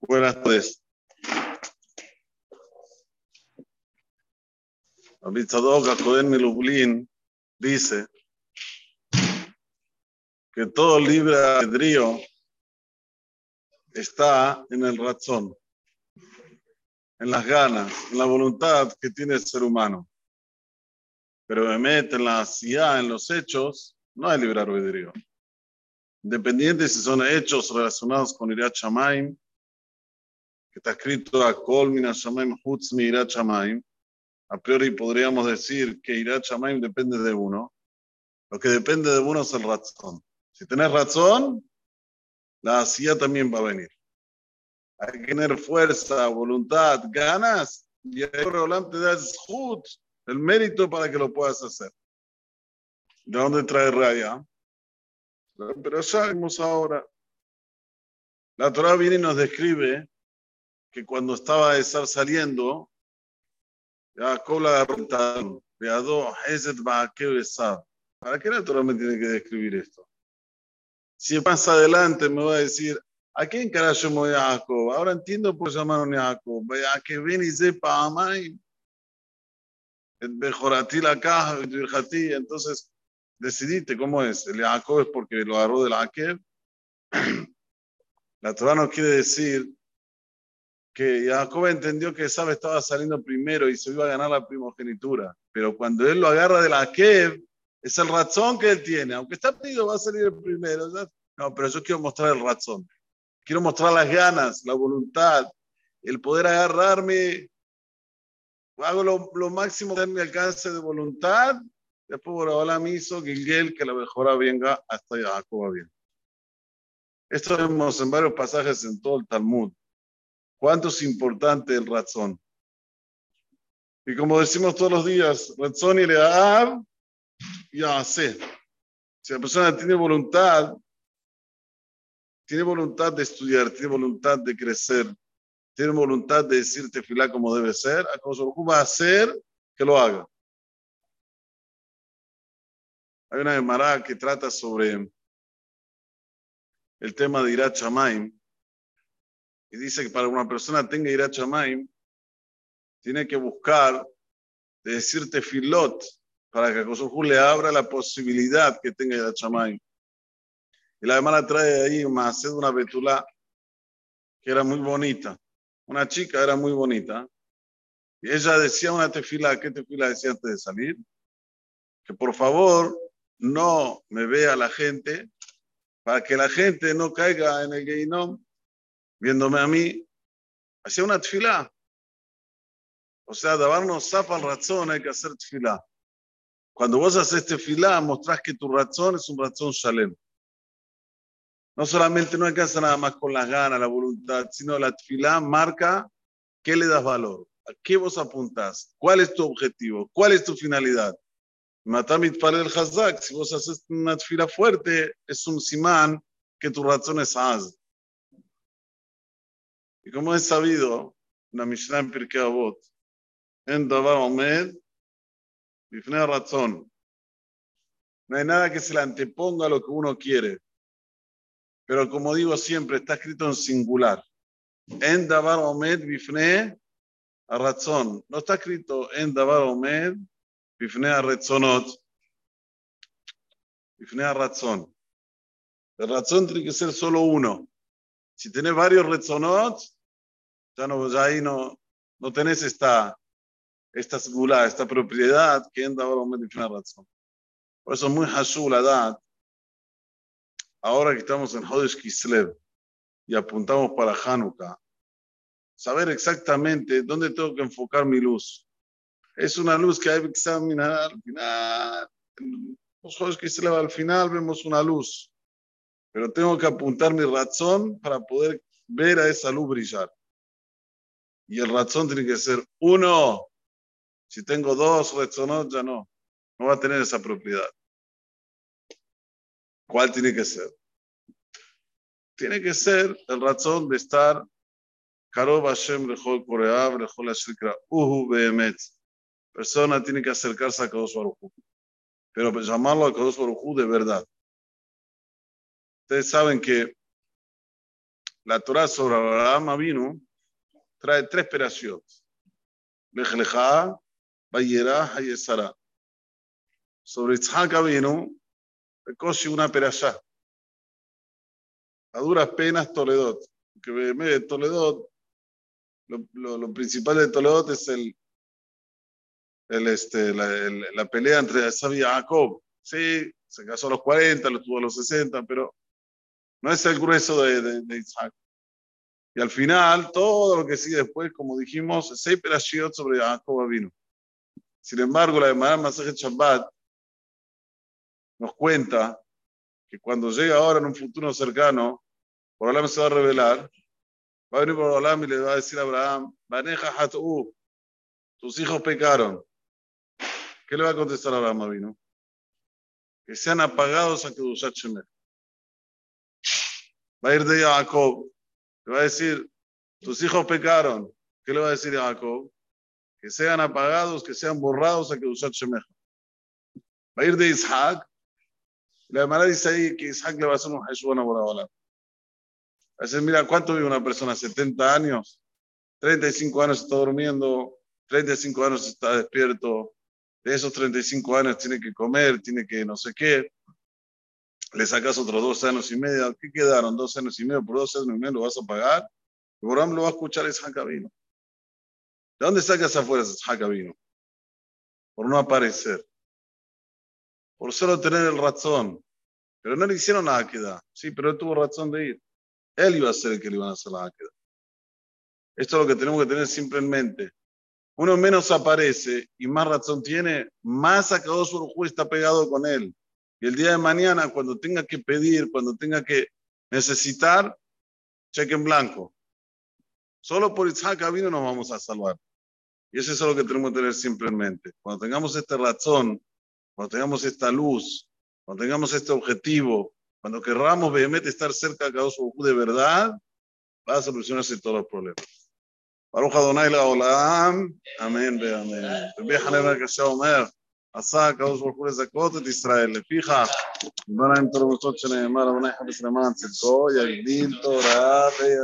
Buenas tardes. Abitzadok Acoden Milublin dice que todo libre albedrío está en el razón, en las ganas, en la voluntad que tiene el ser humano. Pero me mete en la CIA, en los hechos, no hay libre albedrío. Independiente si son hechos relacionados con Irat Shamaim, que está escrito a Kol Mina Shamaim Hutz Mi Irat Shamaim, a priori podríamos decir que Irat Shamaim depende de uno. Lo que depende de uno es el razón. Si tenés razón, la CIA también va a venir. Hay que tener fuerza, voluntad, ganas, y el te da el mérito para que lo puedas hacer. ¿De dónde trae raya? Pero ya vemos ahora. La Torah viene y nos describe que cuando estaba estar saliendo, Jacob la agarró, ¿Para qué la Torah me tiene que describir esto? Si más adelante me va a decir, ¿a quién carajo me voy a Jacob? Ahora entiendo por llamaron a Jacob. A que ven y sepa Amay. La caja, entonces decidiste cómo es. El Jacob es porque lo agarró del Akeb. La Torah no quiere decir que Jacob entendió que Esab estaba saliendo primero y se iba a ganar la primogenitura. Pero cuando él lo agarra del Akeb, es el razón que él tiene. Aunque está pedido, va a salir el primero. No, pero yo quiero mostrar el razón. Quiero mostrar las ganas, la voluntad, el poder agarrarme. Hago lo, lo máximo de mi alcance de voluntad Después ahora hizo Gilgel que la mejora venga hasta Jacob bien. Esto vemos en varios pasajes en todo el Talmud. Cuánto es importante el razón. Y como decimos todos los días, razón y leab, ya sé. Si la persona tiene voluntad, tiene voluntad de estudiar, tiene voluntad de crecer, tiene voluntad de decirte fila como debe ser, a va a hacer que lo haga. Hay una Gemara que trata sobre el tema de Irat Shamaim y dice que para una persona tenga Irat Shamaim tiene que buscar de decirte filot para que Kosofu le abra la posibilidad que tenga Irat Shamaim. Y la Gemara trae ahí más de una betula que era muy bonita. Una chica era muy bonita. Y ella decía una tefila, ¿qué tefila decía antes de salir? Que por favor no me vea la gente, para que la gente no caiga en el Geinom viéndome a mí. Hacía una tfilá. O sea, darnos zapa al razón, hay que hacer tfilá. Cuando vos haces tefilá, mostrás que tu razón es un razón shalem. No solamente no alcanza nada más con las ganas, la voluntad, sino la tfilá marca qué le das valor, a qué vos apuntás, cuál es tu objetivo, cuál es tu finalidad. Para el Hazak, si vos haces una tfila fuerte, es un simán que tu razón es haz. Y como es sabido, la Mishnah en Pirkei Avot, en Davar Omed, Bifnei razón. No hay nada que se le anteponga a lo que uno quiere. Pero como digo siempre, está escrito en singular. En Davar Omed, Bifnei razón. No está escrito en Davar Omed, בפני הרצונות, בפני הרצון. El razón tiene que ser solo uno. Si tenés varios rezonots, ya, no, ya ahí no, no tenés esta, esta segula, esta propiedad que entra ahora un una razón. Por eso es muy hashul la edad. Ahora que estamos en Hodesh Kislev y apuntamos para Hanukkah, saber exactamente dónde tengo que enfocar mi luz es una luz que hay que examinar al final. Los juegos que se le al final vemos una luz, pero tengo que apuntar mi razón para poder ver a esa luz brillar. Y el razón tiene que ser uno. Si tengo dos razones, ya no. No va a tener esa propiedad. ¿Cuál tiene que ser? Tiene que ser el razón de estar Hashem Uhu Behemet persona tiene que acercarse a Kadosh Baruj pero pues llamarlo a Kadosh Baruj de verdad. Ustedes saben que la Torah sobre Abraham vino trae tres operaciones. Lech Lecha, Bayera, Hayesara. Sobre Itzhak vino, recoge una perashá. A duras penas Toledot. Que de Toledot, lo, lo, lo, principal de Toledot es el, el, este, la, el, la pelea entre Esab y Jacob. Sí, se casó a los 40, lo tuvo a los 60, pero no es el grueso de, de, de Isaac. Y al final, todo lo que sigue después, como dijimos, seis perashiot sobre Jacob vino. Sin embargo, la de Maram Masajet Shabbat nos cuenta que cuando llega ahora en un futuro cercano, Abraham se va a revelar, va a venir por Abraham y le va a decir a Abraham, Baneja Hatu, tus hijos pecaron. ¿Qué le va a contestar Abraham vino? Que sean apagados a Kedushat Shemer. Va a ir de Jacob, le va a decir, tus hijos pecaron. ¿Qué le va a decir a Jacob? Que sean apagados, que sean borrados a Kedushat Shemer. Va a ir de Isaac, la hermana dice ahí que Isaac le va a hacer un Jesús a Borahola. A decir, mira, ¿cuánto vive una persona? ¿70 años? 35 años está durmiendo, 35 años está despierto, de esos 35 años tiene que comer, tiene que no sé qué, le sacas otros dos años y medio, ¿qué quedaron? Dos años y medio, por dos años y medio lo vas a pagar, y Boram lo va a escuchar es Jacabino. ¿De dónde sacas afuera ese Jacabino? Por no aparecer por solo tener el razón. Pero no le hicieron la queda. Sí, pero él tuvo razón de ir. Él iba a ser el que le iban a hacer la queda. Esto es lo que tenemos que tener siempre en mente. Uno menos aparece y más razón tiene, más su juez está pegado con él. Y el día de mañana, cuando tenga que pedir, cuando tenga que necesitar, cheque en blanco. Solo por Isaac vino nos vamos a salvar. Y eso es lo que tenemos que tener siempre en. Cuando tengamos esta razón, cuando tengamos esta luz, cuando tengamos este objetivo, cuando querramos vehemente estar cerca de Kadosh de verdad, va a solucionarse todos los problemas. ברוך אדוני לעולם, אמן ואמן. רבי חנן הקשה אומר, עשה הקדוש ברוך הוא לזכות את ישראל, לפיכך, בוא להם תורמתות שנאמר, אבני חפש למען צדקו, יגדיל תורה ויד...